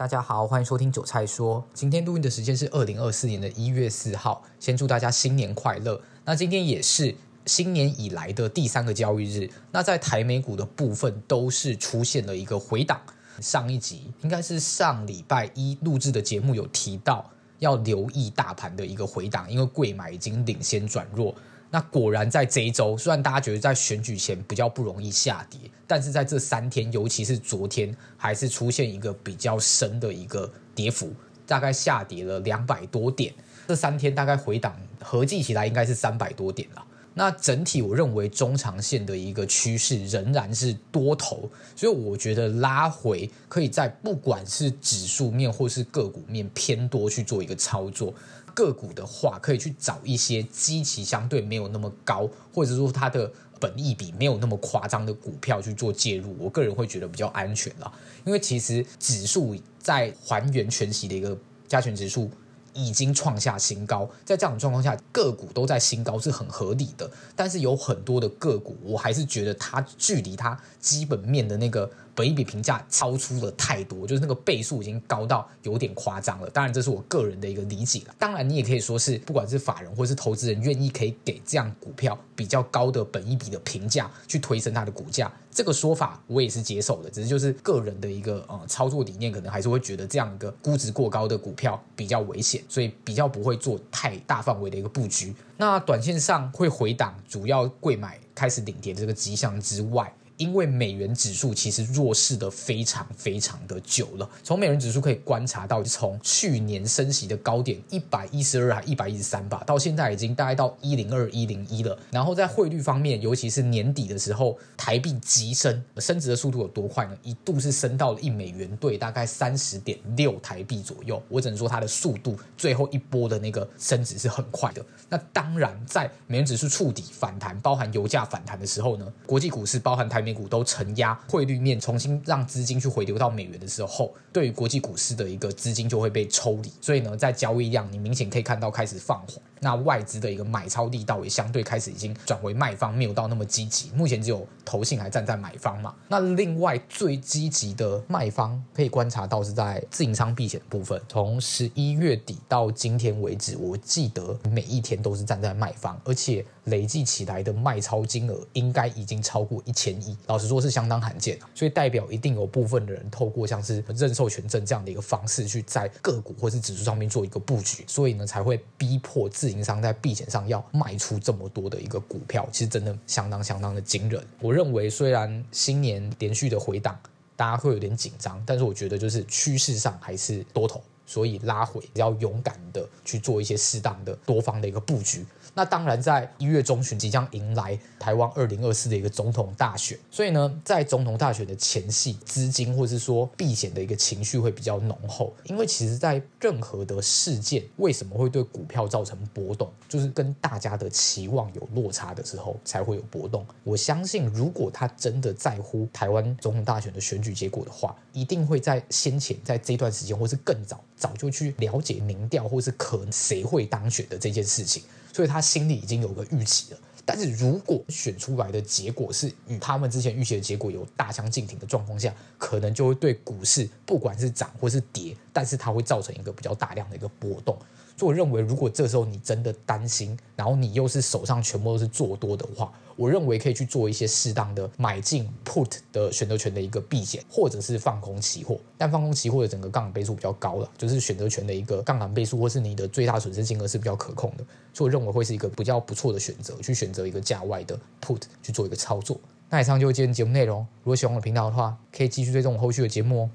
大家好，欢迎收听韭菜说。今天录音的时间是二零二四年的一月四号。先祝大家新年快乐。那今天也是新年以来的第三个交易日。那在台美股的部分都是出现了一个回档。上一集应该是上礼拜一录制的节目有提到要留意大盘的一个回档，因为贵买已经领先转弱。那果然在这一周，虽然大家觉得在选举前比较不容易下跌，但是在这三天，尤其是昨天，还是出现一个比较深的一个跌幅，大概下跌了两百多点。这三天大概回档合计起来应该是三百多点了。那整体我认为中长线的一个趋势仍然是多头，所以我觉得拉回可以在不管是指数面或是个股面偏多去做一个操作。个股的话，可以去找一些基期相对没有那么高，或者说它的本益比没有那么夸张的股票去做介入。我个人会觉得比较安全啦，因为其实指数在还原全息的一个加权指数已经创下新高，在这样的状况下，个股都在新高是很合理的。但是有很多的个股，我还是觉得它距离它基本面的那个。本一比评价超出了太多，就是那个倍数已经高到有点夸张了。当然，这是我个人的一个理解了。当然，你也可以说是，不管是法人或是投资人愿意可以给这样股票比较高的本一比的评价，去推升它的股价，这个说法我也是接受的。只是就是个人的一个呃操作理念，可能还是会觉得这样一个估值过高的股票比较危险，所以比较不会做太大范围的一个布局。那短线上会回档，主要贵买开始领跌这个迹象之外。因为美元指数其实弱势的非常非常的久了，从美元指数可以观察到，从去年升息的高点一百一十二还一百一十三吧，到现在已经大概到一零二一零一了。然后在汇率方面，尤其是年底的时候，台币急升，升值的速度有多快呢？一度是升到了一美元兑大概三十点六台币左右。我只能说它的速度最后一波的那个升值是很快的。那当然，在美元指数触底反弹，包含油价反弹的时候呢，国际股市包含台美。美股都承压，汇率面重新让资金去回流到美元的时候，对于国际股市的一个资金就会被抽离，所以呢，在交易量你明显可以看到开始放缓，那外资的一个买超力道也相对开始已经转为卖方，没有到那么积极。目前只有投信还站在买方嘛。那另外最积极的卖方可以观察到是在自营商避险部分，从十一月底到今天为止，我记得每一天都是站在卖方，而且累计起来的卖超金额应该已经超过一千亿。老实说，是相当罕见，所以代表一定有部分的人透过像是认授权证这样的一个方式，去在个股或是指数上面做一个布局，所以呢才会逼迫自营商在避险上要卖出这么多的一个股票，其实真的相当相当的惊人。我认为，虽然新年连续的回档，大家会有点紧张，但是我觉得就是趋势上还是多头，所以拉回要勇敢的去做一些适当的多方的一个布局。那当然，在一月中旬即将迎来台湾二零二四的一个总统大选，所以呢，在总统大选的前夕，资金或是说避险的一个情绪会比较浓厚。因为其实，在任何的事件为什么会对股票造成波动，就是跟大家的期望有落差的时候才会有波动。我相信，如果他真的在乎台湾总统大选的选举结果的话，一定会在先前在这段时间，或是更早早就去了解民调，或是可能谁会当选的这件事情。所以他心里已经有个预期了，但是如果选出来的结果是与他们之前预期的结果有大相径庭的状况下，可能就会对股市不管是涨或是跌，但是它会造成一个比较大量的一个波动。所以我认为，如果这时候你真的担心，然后你又是手上全部都是做多的话，我认为可以去做一些适当的买进 put 的选择权的一个避险，或者是放空期货。但放空期货的整个杠杆倍数比较高了，就是选择权的一个杠杆倍数，或是你的最大损失金额是比较可控的。所以我认为会是一个比较不错的选择，去选择一个价外的 put 去做一个操作。那以上就是今天节目内容。如果喜欢我的频道的话，可以继续追踪我后续的节目哦。